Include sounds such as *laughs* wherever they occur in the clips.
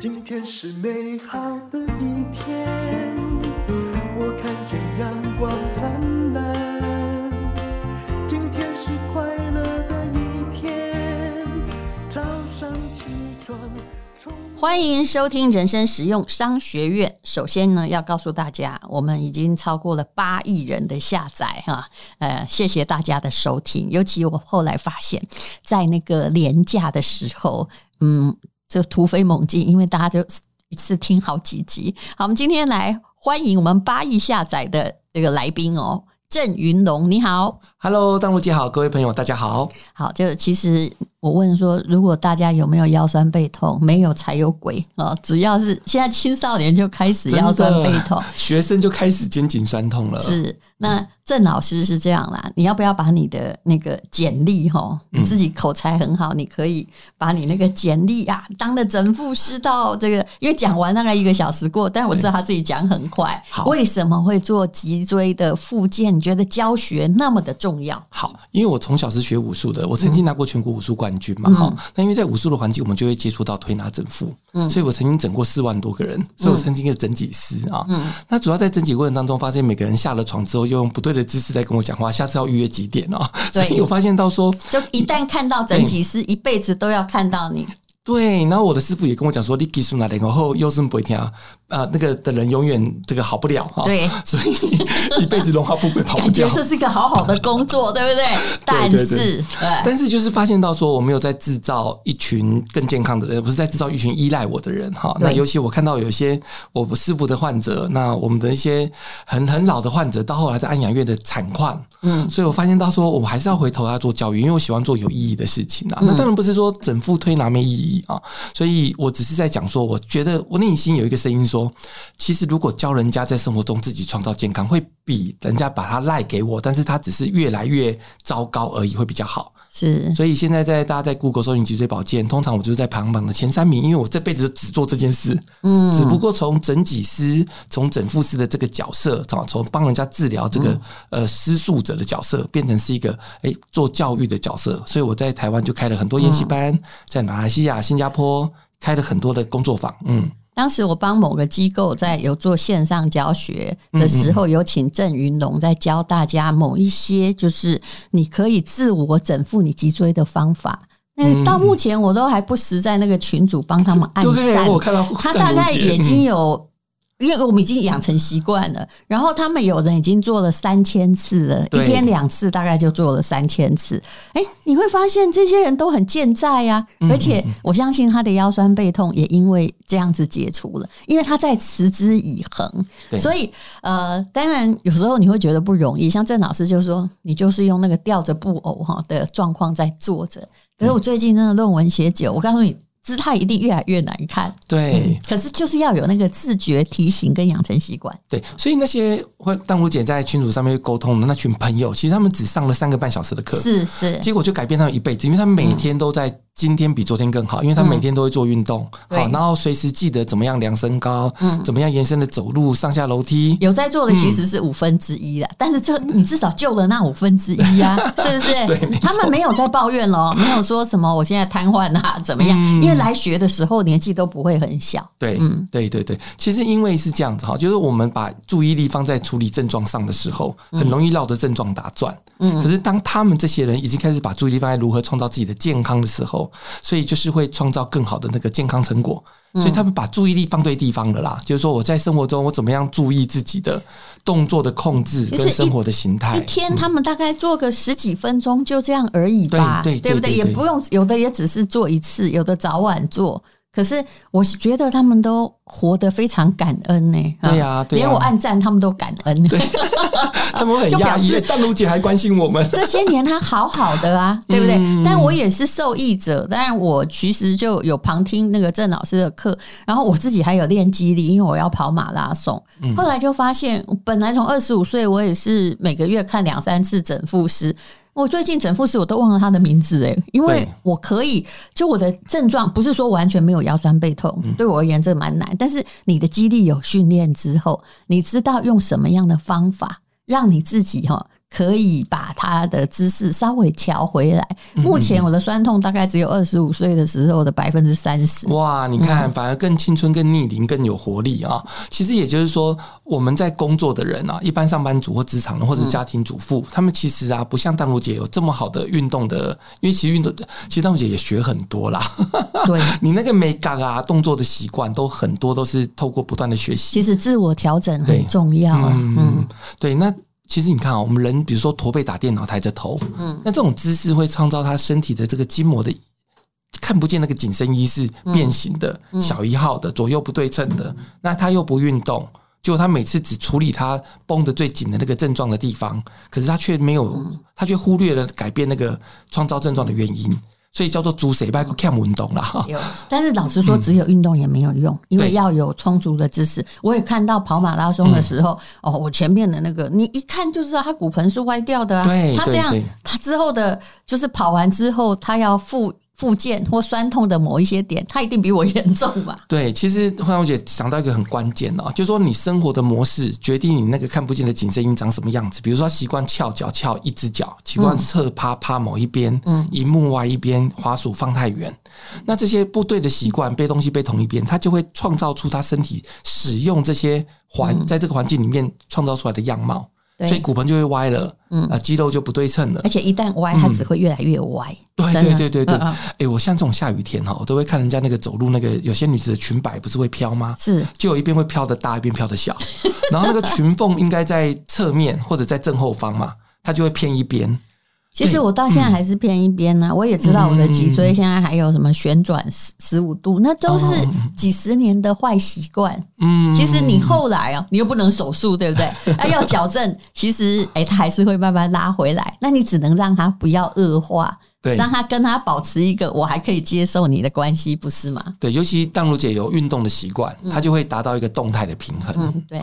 今天是美好的一天，我看见阳光灿烂。今天是快乐的一天，早上起床。欢迎收听人生实用商学院。首先呢，要告诉大家，我们已经超过了八亿人的下载哈。呃，谢谢大家的收听。尤其我后来发现，在那个连假的时候，嗯。这个突飞猛进，因为大家就一次听好几集。好，我们今天来欢迎我们八亿下载的这个来宾哦，郑云龙，你好，Hello，大陆姐好，各位朋友大家好。好，就其实我问说，如果大家有没有腰酸背痛？没有才有鬼啊！只要是现在青少年就开始腰酸背痛，*laughs* 学生就开始肩颈酸痛了。是那。郑老师是这样啦，你要不要把你的那个简历哈？你自己口才很好，你可以把你那个简历啊，当了整副师到这个，因为讲完大概一个小时过，但是我知道他自己讲很快。好，为什么会做脊椎的复健？你觉得教学那么的重要？好，因为我从小是学武术的，我曾经拿过全国武术冠军嘛。好，那因为在武术的环境，我们就会接触到推拿整复，嗯，所以我曾经整过四万多个人，所以我曾经是整脊师啊。嗯，那主要在整脊过程当中，发现每个人下了床之后，又用不对的。姿势在跟我讲话，下次要预约几点哦？所以我发现到说，就一旦看到整脊师，一辈子都要看到你。对，然后我的师傅也跟我讲说，你技术哪里，然后又是不会听啊。啊，那个的人永远这个好不了哈，对，*laughs* 所以一辈子荣华富贵跑不掉。感觉这是一个好好的工作，对不对？*laughs* 但是，对对对，但是就是发现到说，我没有在制造一群更健康的人，不是在制造一群依赖我的人哈。那尤其我看到有一些我师傅的患者，那我们的一些很很老的患者，到后来在安养院的惨况，嗯，所以我发现到说，我还是要回头要做教育，因为我喜欢做有意义的事情啊。那当然不是说整副推拿没意义啊，所以我只是在讲说，我觉得我内心有一个声音说。其实，如果教人家在生活中自己创造健康，会比人家把它赖给我，但是他只是越来越糟糕而已，会比较好。是，所以现在在大家在 Google 搜寻脊椎保健，通常我就是在排行榜的前三名，因为我这辈子就只做这件事。嗯，只不过从整脊师、从整复师的这个角色，从帮人家治疗这个呃失速者的角色，变成是一个诶做教育的角色。所以我在台湾就开了很多研习班，在马来西亚、新加坡开了很多的工作坊。嗯。当时我帮某个机构在有做线上教学的时候，有请郑云龙在教大家某一些就是你可以自我整复你脊椎的方法。那到目前我都还不时在那个群组帮他们按赞。我看到他大概已经有。因为我们已经养成习惯了，然后他们有人已经做了三千次了，一天两次，大概就做了三千次。哎，你会发现这些人都很健在呀，而且我相信他的腰酸背痛也因为这样子解除了，因为他在持之以恒。所以呃，当然有时候你会觉得不容易，像郑老师就说，你就是用那个吊着布偶哈的状况在坐着。可是我最近那个论文写久，我告诉你。姿态一定越来越难看，对、嗯。可是就是要有那个自觉提醒跟养成习惯，对。所以那些会淡如姐在群组上面沟通的那群朋友，其实他们只上了三个半小时的课，是是，结果就改变他们一辈子，因为他们每天都在。今天比昨天更好，因为他每天都会做运动，好、嗯，然后随时记得怎么样量身高，嗯，怎么样延伸的走路上下楼梯。有在做的其实是五分之一了，嗯、但是这你至少救了那五分之一呀，*laughs* 是不是？对，他们没有在抱怨咯，没有说什么我现在瘫痪啊怎么样、嗯？因为来学的时候年纪都不会很小。对，嗯，对对对，其实因为是这样子哈，就是我们把注意力放在处理症状上的时候，很容易绕着症状打转。嗯，可是当他们这些人已经开始把注意力放在如何创造自己的健康的时候，所以就是。会创造更好的那个健康成果，所以他们把注意力放对地方了啦。就是说，我在生活中我怎么样注意自己的动作的控制跟生活的形态。一天他们大概做个十几分钟，就这样而已吧，对对不对？也不用有的也只是做一次，有的早晚做。可是我是觉得他们都活得非常感恩呢、欸。对呀、啊，对啊，连我暗赞他们都感恩。对，*laughs* 他们很压抑。淡如姐还关心我们。这些年他好好的啊，*laughs* 对不对？嗯、但我也是受益者。当然，我其实就有旁听那个郑老师的课，然后我自己还有练肌力，因为我要跑马拉松。后来就发现，本来从二十五岁，我也是每个月看两三次整复师。我最近整复师我都忘了他的名字哎，因为我可以就我的症状不是说完全没有腰酸背痛，对我而言这蛮难。但是你的肌力有训练之后，你知道用什么样的方法让你自己哈可以把他的姿势稍微调回来。目前我的酸痛大概只有二十五岁的时候的百分之三十。哇，你看，反而更青春、更逆龄、更有活力啊！其实也就是说，我们在工作的人啊，一般上班族或职场人或者家庭主妇，他们其实啊，不像淡如姐有这么好的运动的，因为其实运动，其实淡如姐也学很多啦。对，*laughs* 你那个美感啊，动作的习惯都很多都是透过不断的学习。其实自我调整很重要啊。嗯，对，那。其实你看啊，我们人比如说驼背打电脑，抬着头，嗯，那这种姿势会创造他身体的这个筋膜的看不见那个紧身衣是变形的，小一号的，左右不对称的。那他又不运动，结果他每次只处理他绷得最紧的那个症状的地方，可是他却没有，他却忽略了改变那个创造症状的原因。所以叫做猪谁拜个看运动啦。有，*laughs* 但是老实说，只有运动也没有用，因为要有充足的知识。我也看到跑马拉松的时候，哦，我前面的那个，你一看就知道他骨盆是歪掉的啊。对，他这样，他之后的，就是跑完之后，他要复。复健或酸痛的某一些点，它一定比我严重吧？*laughs* 对，其实慧蓉姐想到一个很关键哦，就是说你生活的模式决定你那个看不见的紧身音长什么样子。比如说习惯翘脚翘一只脚，习惯侧趴趴某一边，嗯，荧幕外一边，滑鼠放太远，那这些不对的习惯，背东西背同一边，它就会创造出他身体使用这些环，在这个环境里面创造出来的样貌。所以骨盆就会歪了，嗯。啊，肌肉就不对称了，而且一旦歪，它只会越来越歪。对对对对对，哎，我像这种下雨天哈，我都会看人家那个走路，那个有些女子的裙摆不是会飘吗？是，就有一边会飘的大，一边飘的小，*laughs* 然后那个裙缝应该在侧面或者在正后方嘛，它就会偏一边。其实我到现在还是偏一边呢，我也知道我的脊椎现在还有什么旋转十十五度，那都是几十年的坏习惯。嗯，其实你后来啊，你又不能手术，对不对？那 *laughs* 要矫正，其实哎，它还是会慢慢拉回来。那你只能让它不要恶化。对，让他跟他保持一个我还可以接受你的关系，不是吗？对，尤其淡如姐有运动的习惯，她、嗯、就会达到一个动态的平衡。嗯，对。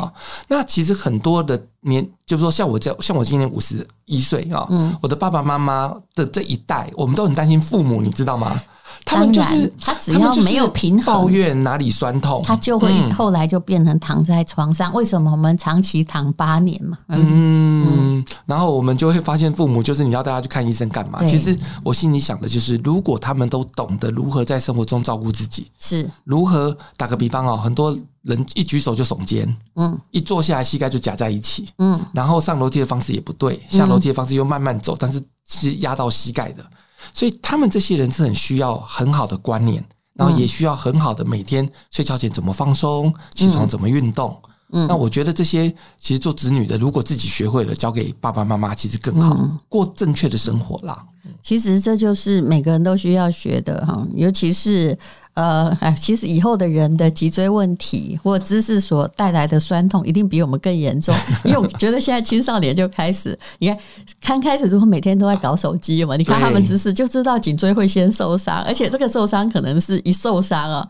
那其实很多的年，就是说像我这，像我今年五十一岁啊，嗯，我的爸爸妈妈的这一代，我们都很担心父母，你知道吗？他们就是他只要没有平衡，抱怨哪里酸痛，他就会后来就变成躺在床上。为什么我们长期躺八年嘛？嗯，然后我们就会发现，父母就是你要带他去看医生干嘛？其实我心里想的就是，如果他们都懂得如何在生活中照顾自己，是如何打个比方哦，很多人一举手就耸肩，嗯，一坐下来膝盖就夹在一起，嗯，然后上楼梯的方式也不对，下楼梯的方式又慢慢走，但是是压到膝盖的。所以他们这些人是很需要很好的观念，然后也需要很好的每天睡觉前怎么放松，起床怎么运动。嗯，那我觉得这些其实做子女的，如果自己学会了，交给爸爸妈妈，其实更好过正确的生活啦。其实这就是每个人都需要学的哈，尤其是。呃，哎，其实以后的人的脊椎问题或姿势所带来的酸痛，一定比我们更严重。因为我觉得现在青少年就开始，你看刚开始如果每天都在搞手机嘛，你看他们姿势就知道颈椎会先受伤，而且这个受伤可能是一受伤啊，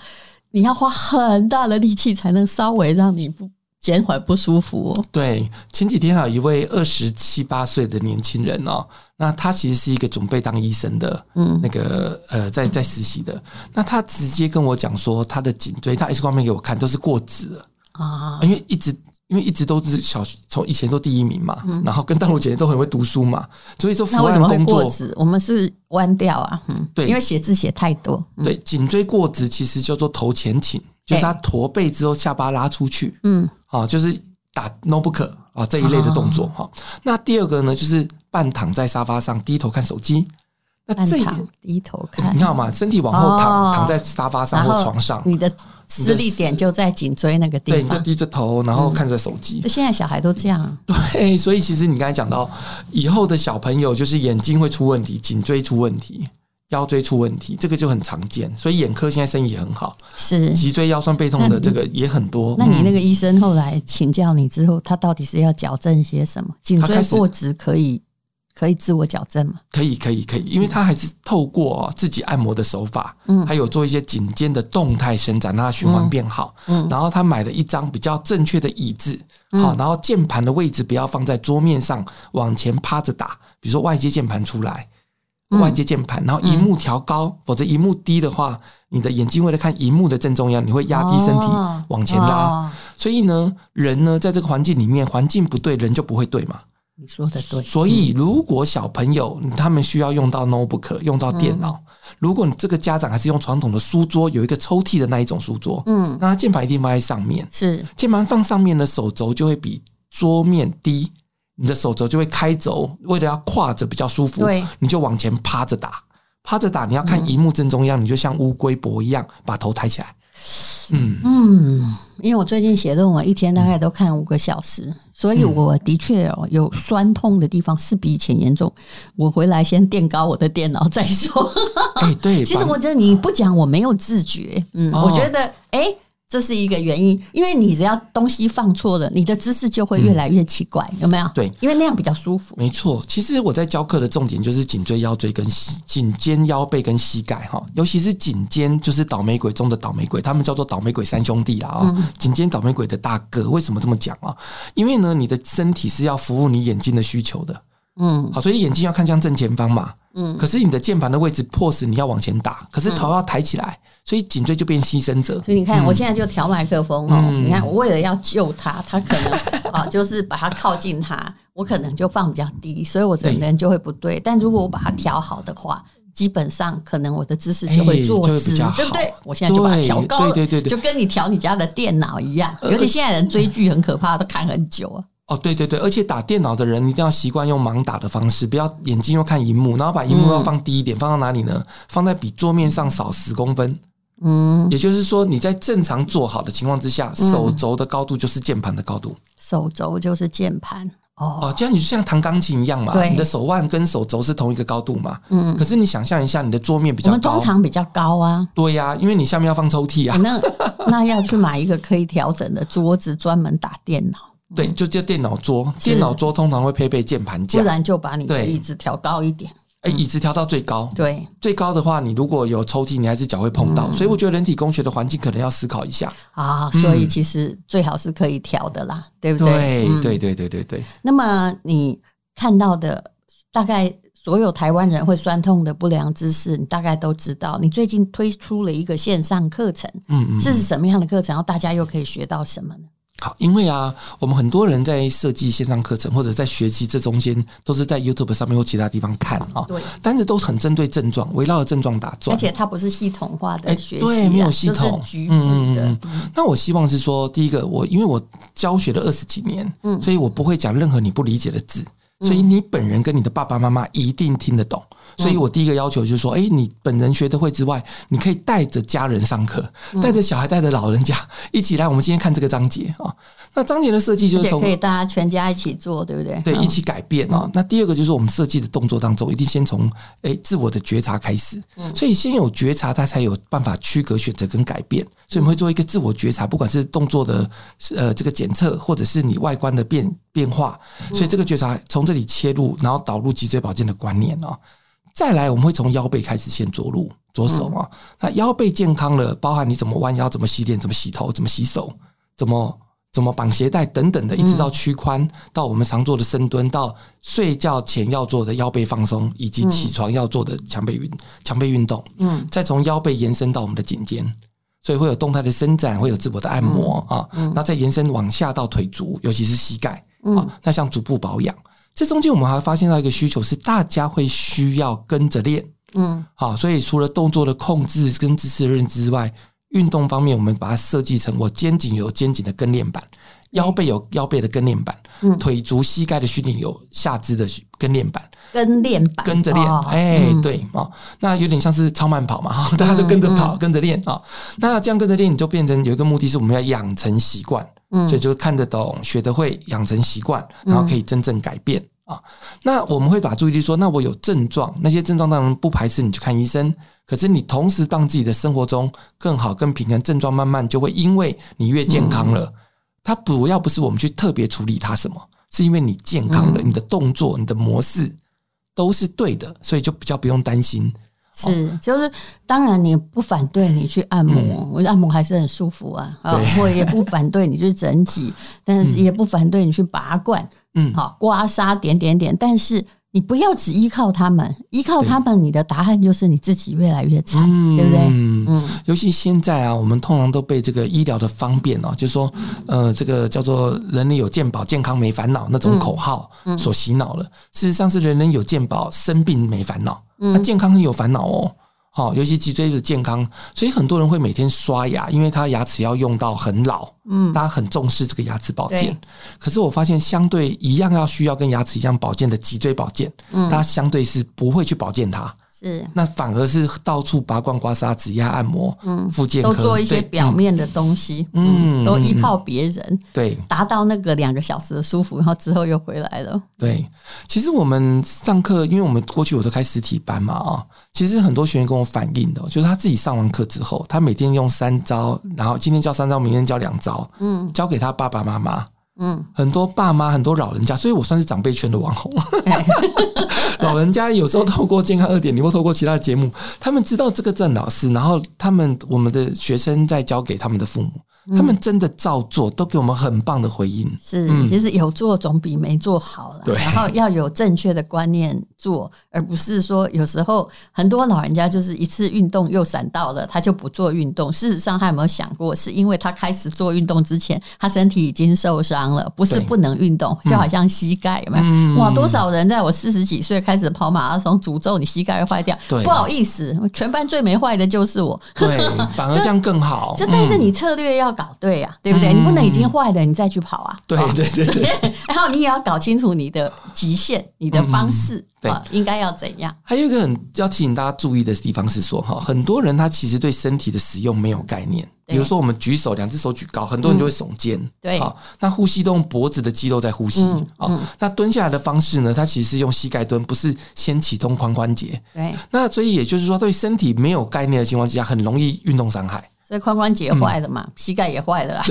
你要花很大的力气才能稍微让你不。减缓不舒服哦。对，前几天还有一位二十七八岁的年轻人哦，那他其实是一个准备当医生的，嗯，那个呃，在在实习的。那他直接跟我讲说，他的颈椎，他 X 光片给我看，都是过直了啊。因为一直因为一直都是小从以前都第一名嘛，嗯、然后跟大陆姐姐都很会读书嘛，所以说伏案工作，我们是弯掉啊，嗯，对，因为写字写太多。嗯、对，颈椎过直其实叫做头前倾，就是他驼背之后下巴拉出去，嗯。啊，就是打 notebook 啊这一类的动作哈。哦、那第二个呢，就是半躺在沙发上低头看手机。那这半躺低头看，你看嘛，身体往后躺，哦、躺在沙发上或床上，你的施力点就在颈椎那个地方。对，你就低着头，然后看着手机。嗯、现在小孩都这样。对，所以其实你刚才讲到，以后的小朋友就是眼睛会出问题，颈椎出问题。腰椎出问题，这个就很常见，所以眼科现在生意也很好。是脊椎腰酸背痛的这个也很多。那你那个医生后来请教你之后，他到底是要矫正些什么？颈椎过直可以可以自我矫正吗？可以，可以，可以，因为他还是透过自己按摩的手法，嗯，还有做一些颈肩的动态伸展，让它循环变好。嗯，然后他买了一张比较正确的椅子，好，然后键盘的位置不要放在桌面上，往前趴着打，比如说外接键盘出来。外接键盘，然后荧幕调高，嗯、否则荧幕低的话，你的眼睛为了看荧幕的正中央，你会压低身体往前拉。所以呢，人呢在这个环境里面，环境不对，人就不会对嘛。你说的对。所以，如果小朋友他们需要用到 notebook，用到电脑，嗯、如果你这个家长还是用传统的书桌，有一个抽屉的那一种书桌，嗯，那他键盘一定放在上面。是键盘放上面的手肘就会比桌面低，你的手肘就会开轴，为了要跨着比较舒服，你就往前趴着打，趴着打。你要看荧幕正中央，你就像乌龟脖一样把头抬起来。嗯嗯，因为我最近写论文，一天大概都看五个小时，所以我的确哦有酸痛的地方是比以前严重。我回来先垫高我的电脑再说。哎，对，*laughs* 其实我觉得你不讲我没有自觉。嗯，我觉得哎。这是一个原因，因为你只要东西放错了，你的姿势就会越来越奇怪，嗯、有没有？对，因为那样比较舒服。没错，其实我在教课的重点就是颈椎、腰椎跟颈肩、腰背跟膝盖哈，尤其是颈肩，就是倒霉鬼中的倒霉鬼，他们叫做倒霉鬼三兄弟啦啊。颈肩倒霉鬼的大哥，为什么这么讲啊？因为呢，你的身体是要服务你眼睛的需求的，嗯，好，所以眼睛要看向正前方嘛，嗯，可是你的键盘的位置迫使你要往前打，可是头要抬起来。所以颈椎就变牺牲者。所以你看，我现在就调麦克风哦。嗯、你看，我为了要救他，他可能 *laughs* 啊，就是把它靠近他，我可能就放比较低，所以我整个人就会不对。但如果我把它调好的话，基本上可能我的姿势就会坐直，欸、对不对？我现在就把它调高了，对对对对，就跟你调你家的电脑一样。尤其现在人追剧很可怕，都看很久啊。哦，对对对，而且打电脑的人一定要习惯用盲打的方式，不要眼睛又看荧幕，然后把荧幕要放低一点，放到哪里呢？放在比桌面上少十公分。嗯，也就是说，你在正常做好的情况之下，手肘的高度就是键盘的高度。手肘就是键盘哦哦，这样你就像弹钢琴一样嘛，你的手腕跟手肘是同一个高度嘛。嗯，可是你想象一下，你的桌面比较高，我们通常比较高啊。对呀，因为你下面要放抽屉啊。那那要去买一个可以调整的桌子，专门打电脑。对，就叫电脑桌。电脑桌通常会配备键盘架，不然就把你的椅子调高一点。哎，椅子调到最高，对，最高的话，你如果有抽屉，你还是脚会碰到，所以我觉得人体工学的环境可能要思考一下啊。所以其实最好是可以调的啦，对不对？对对对对对对。那么你看到的大概所有台湾人会酸痛的不良姿势，你大概都知道。你最近推出了一个线上课程，嗯嗯，这是什么样的课程？然后大家又可以学到什么呢？好，因为啊，我们很多人在设计线上课程或者在学习这中间，都是在 YouTube 上面或其他地方看啊。对，但是都很针对症状，围绕着症状打转，而且它不是系统化的学习，对，没有系统。嗯嗯嗯。那我希望是说，第一个，我因为我教学了二十几年，嗯，所以我不会讲任何你不理解的字。所以你本人跟你的爸爸妈妈一定听得懂，所以我第一个要求就是说，哎，你本人学得会之外，你可以带着家人上课，带着小孩，带着老人家一起来。我们今天看这个章节啊，那章节的设计就是从可以大家全家一起做，对不对？对，一起改变啊。那第二个就是我们设计的动作当中，一定先从哎自我的觉察开始，所以先有觉察，他才有办法区隔选择跟改变。所以我们会做一个自我觉察，不管是动作的呃这个检测，或者是你外观的变变化，所以这个觉察从这里切入，然后导入脊椎保健的观念啊。再来，我们会从腰背开始先着陆着手啊。那腰背健康了，包含你怎么弯腰、怎么洗脸、怎么洗头、怎么洗手、怎么怎么绑鞋带等等的，一直到屈髋，到我们常做的深蹲，到睡觉前要做的腰背放松，以及起床要做的强背运强背运动。嗯，再从腰背延伸到我们的颈肩。所以会有动态的伸展，会有自我的按摩啊，那再延伸往下到腿足，尤其是膝盖啊，那像足部保养，这中间我们还发现到一个需求是大家会需要跟着练，嗯，好，所以除了动作的控制跟姿势的认知之外，运动方面我们把它设计成我肩颈有肩颈的跟练板。腰背有腰背的跟练板，嗯、腿足膝盖的训练有下肢的跟练板，跟练板跟着练，哎，对啊，那有点像是超慢跑嘛，哈，*laughs* 大家就跟着跑，跟着练啊。那这样跟着练，你就变成有一个目的是我们要养成习惯，嗯，所以就看得懂、学得会、养成习惯，然后可以真正改变啊。那我们会把注意力说，那我有症状，那些症状当然不排斥你去看医生，可是你同时让自己的生活中更好、更平衡，症状慢慢就会因为你越健康了。它主要不是我们去特别处理它什么，是因为你健康了，你的动作、你的模式都是对的，所以就比较不用担心。是，就是当然你不反对你去按摩，我按摩还是很舒服啊。啊，我也不反对你去整脊，但是也不反对你去拔罐，嗯，好刮痧点点点。但是你不要只依靠他们，依靠他们，你的答案就是你自己越来越惨，对，对不对？嗯，尤其现在啊，我们通常都被这个医疗的方便哦，就是说，呃，这个叫做“人人有健保，健康没烦恼”那种口号所洗脑了。事实上是“人人有健保，生病没烦恼”，那健康很有烦恼哦。好，尤其脊椎的健康，所以很多人会每天刷牙，因为他牙齿要用到很老。嗯，大家很重视这个牙齿保健。可是我发现，相对一样要需要跟牙齿一样保健的脊椎保健，嗯，大家相对是不会去保健它。是，那反而是到处拔罐、刮痧、指压、按摩，嗯，复健都做一些表面的东西，嗯，嗯，都依靠别人，对，达到那个两个小时的舒服，然后之后又回来了。对，其实我们上课，因为我们过去我都开实体班嘛，啊，其实很多学员跟我反映的，就是他自己上完课之后，他每天用三招，然后今天教三招，明天教两招，嗯，教给他爸爸妈妈。嗯，很多爸妈，很多老人家，所以我算是长辈圈的网红。*laughs* 老人家有时候透过健康二点零，或透过其他的节目，他们知道这个郑老师，然后他们我们的学生在教给他们的父母。他们真的照做，都给我们很棒的回应。是，其实有做总比没做好了。对，然后要有正确的观念做，而不是说有时候很多老人家就是一次运动又闪到了，他就不做运动。事实上，他有没有想过，是因为他开始做运动之前，他身体已经受伤了，不是不能运动，就好像膝盖有没有？哇，多少人在我四十几岁开始跑马拉松，诅咒你膝盖会坏掉。对，不好意思，全班最没坏的就是我。对，反而这样更好。*laughs* 就但是你策略要搞对呀，对不对？你不能已经坏了，你再去跑啊。对对对对。*laughs* 然后你也要搞清楚你的极限，你的方式，对，应该要怎样？还有一个很要提醒大家注意的地方是说，哈，很多人他其实对身体的使用没有概念。比如说，我们举手，两只手举高，很多人就会耸肩。对，好，那呼吸都用脖子的肌肉在呼吸。啊，那蹲下来的方式呢？它其实是用膝盖蹲，不是先启动髋关节。对，那所以也就是说，对身体没有概念的情况之下，很容易运动伤害。所以髋关节坏了嘛，嗯、膝盖也坏了啊。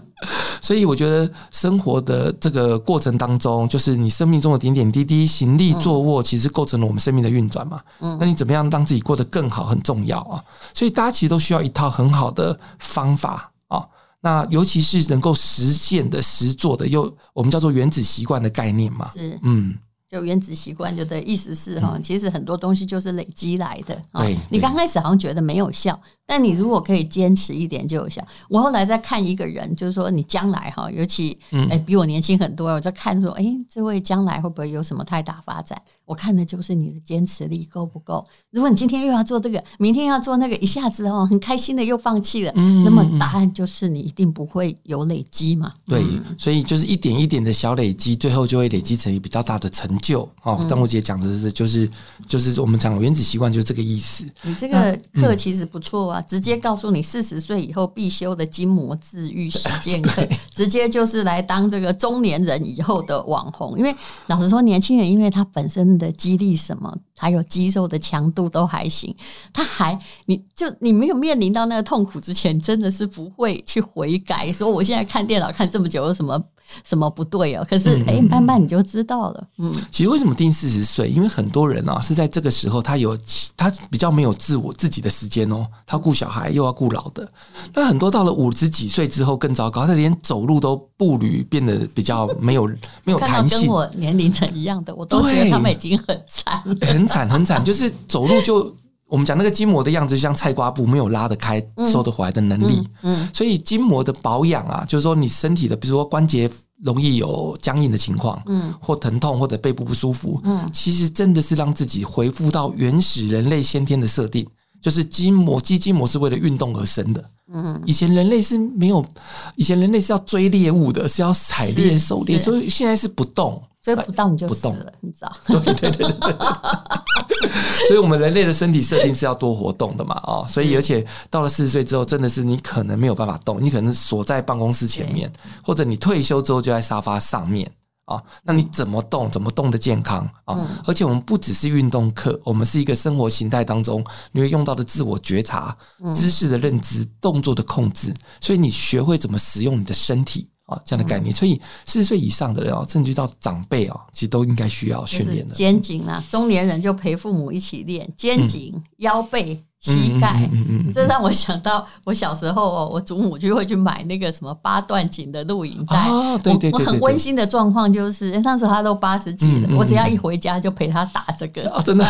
*laughs* 所以我觉得生活的这个过程当中，就是你生命中的点点滴滴、行立坐卧，其实构成了我们生命的运转嘛。嗯，那你怎么样让自己过得更好，很重要啊。所以大家其实都需要一套很好的方法啊。那尤其是能够实践的、实做的，又我们叫做原子习惯的概念嘛。是，嗯。就原子习惯，就的意思是哈，其实很多东西就是累积来的。对，你刚开始好像觉得没有效，但你如果可以坚持一点就有效。我后来在看一个人，就是说你将来哈，尤其哎比我年轻很多，我在看说，哎，这位将来会不会有什么太大发展？我看的就是你的坚持力够不够。如果你今天又要做这个，明天要做那个，一下子哦很开心的又放弃了，那么答案就是你一定不会有累积嘛。对，所以就是一点一点的小累积，最后就会累积成一比较大的成就。哦，张我姐讲的是就是就是我们讲原子习惯就是这个意思。你这个课其实不错啊，直接告诉你四十岁以后必修的筋膜治愈实践课，*laughs* 直接就是来当这个中年人以后的网红。因为老实说，年轻人因为他本身。的肌力什么，还有肌肉的强度都还行，他还你就你没有面临到那个痛苦之前，真的是不会去悔改，说我现在看电脑看这么久有什么。什么不对哦？可是哎，慢慢你就知道了。嗯，其实为什么定四十岁？因为很多人啊是在这个时候，他有他比较没有自我自己的时间哦，他顾小孩又要顾老的。那很多到了五十几岁之后更糟糕，他连走路都步履变得比较没有 *laughs* 没有弹性。跟我年龄层一样的，我都觉得他们已经很惨，很惨很惨，就是走路就我们讲那个筋膜的样子，就像菜瓜布，没有拉得开、收得回来的能力。嗯，所以筋膜的保养啊，就是说你身体的，比如说关节。容易有僵硬的情况，嗯，或疼痛或者背部不舒服，嗯，其实真的是让自己恢复到原始人类先天的设定，就是筋膜肌筋膜是为了运动而生的，嗯，以前人类是没有，以前人类是要追猎物的，是要采猎狩猎，所以现在是不动。追不到你就死了，你知道？对对对对对。*laughs* 所以，我们人类的身体设定是要多活动的嘛？啊，所以而且到了四十岁之后，真的是你可能没有办法动，你可能锁在办公室前面，或者你退休之后就在沙发上面啊。那你怎么动？怎么动的健康啊？而且我们不只是运动课，我们是一个生活形态当中你会用到的自我觉察、知识的认知、动作的控制，所以你学会怎么使用你的身体。这样的概念，所以四十岁以上的人哦，甚至到长辈哦，其实都应该需要训练的。肩颈啊，中年人就陪父母一起练肩颈、腰背、膝盖，这让我想到我小时候哦，我祖母就会去买那个什么八段锦的录影带。哦，对对对，对，我，我很温馨的状况就是，那时候他都八十几了，嗯嗯、我只要一回家就陪他打这个。哦，真的。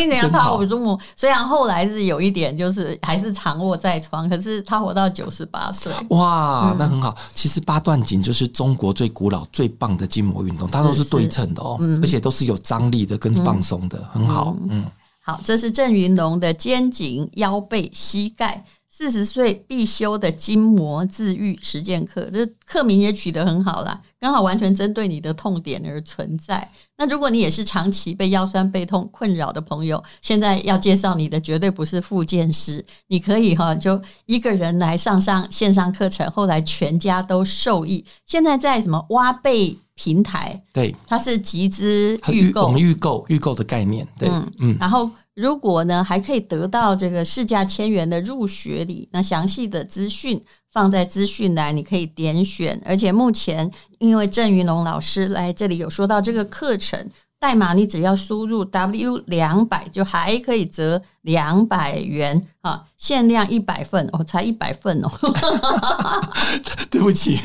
因为他我祖母虽然后来是有一点，就是还是长卧在床，可是他活到九十八岁。哇，嗯、那很好。其实八段锦就是中国最古老、最棒的筋膜运动，它都是对称的哦，嗯、而且都是有张力的跟放松的，嗯、很好。嗯。好，这是郑云龙的肩颈、腰背、膝盖四十岁必修的筋膜自愈实践课，这课名也取得很好啦，刚好完全针对你的痛点而存在。那如果你也是长期被腰酸背痛困扰的朋友，现在要介绍你的绝对不是复健师，你可以哈就一个人来上上线上课程，后来全家都受益。现在在什么挖贝？平台对，它是集资预购，我们预购预购的概念，对，嗯嗯。然后如果呢，还可以得到这个市价千元的入学礼，那详细的资讯放在资讯栏，你可以点选。而且目前因为郑云龙老师来这里有说到这个课程代码，你只要输入 W 两百，就还可以折两百元啊，限量一百份哦，才一百份哦，*laughs* 对不起。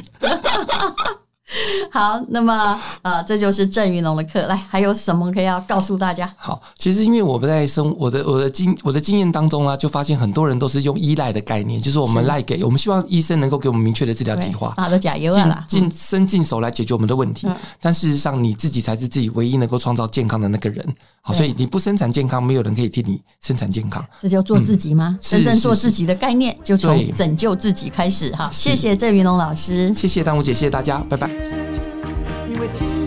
*laughs* 好，那么呃，这就是郑云龙的课。来，还有什么可以要告诉大家？好，其实因为我们在生我的我的经我的经验当中啊，就发现很多人都是用依赖的概念，就是我们赖给我们希望医生能够给我们明确的治疗计划，打的假油啊，尽伸进手来解决我们的问题。嗯、但事实上，你自己才是自己唯一能够创造健康的那个人。好，所以你不生产健康，没有人可以替你生产健康。这叫做自己吗？嗯、真正做自己的概念，就从拯救自己开始。哈，谢谢郑云龙老师，谢谢丹武姐，谢谢大家，拜拜。因为今天又可以。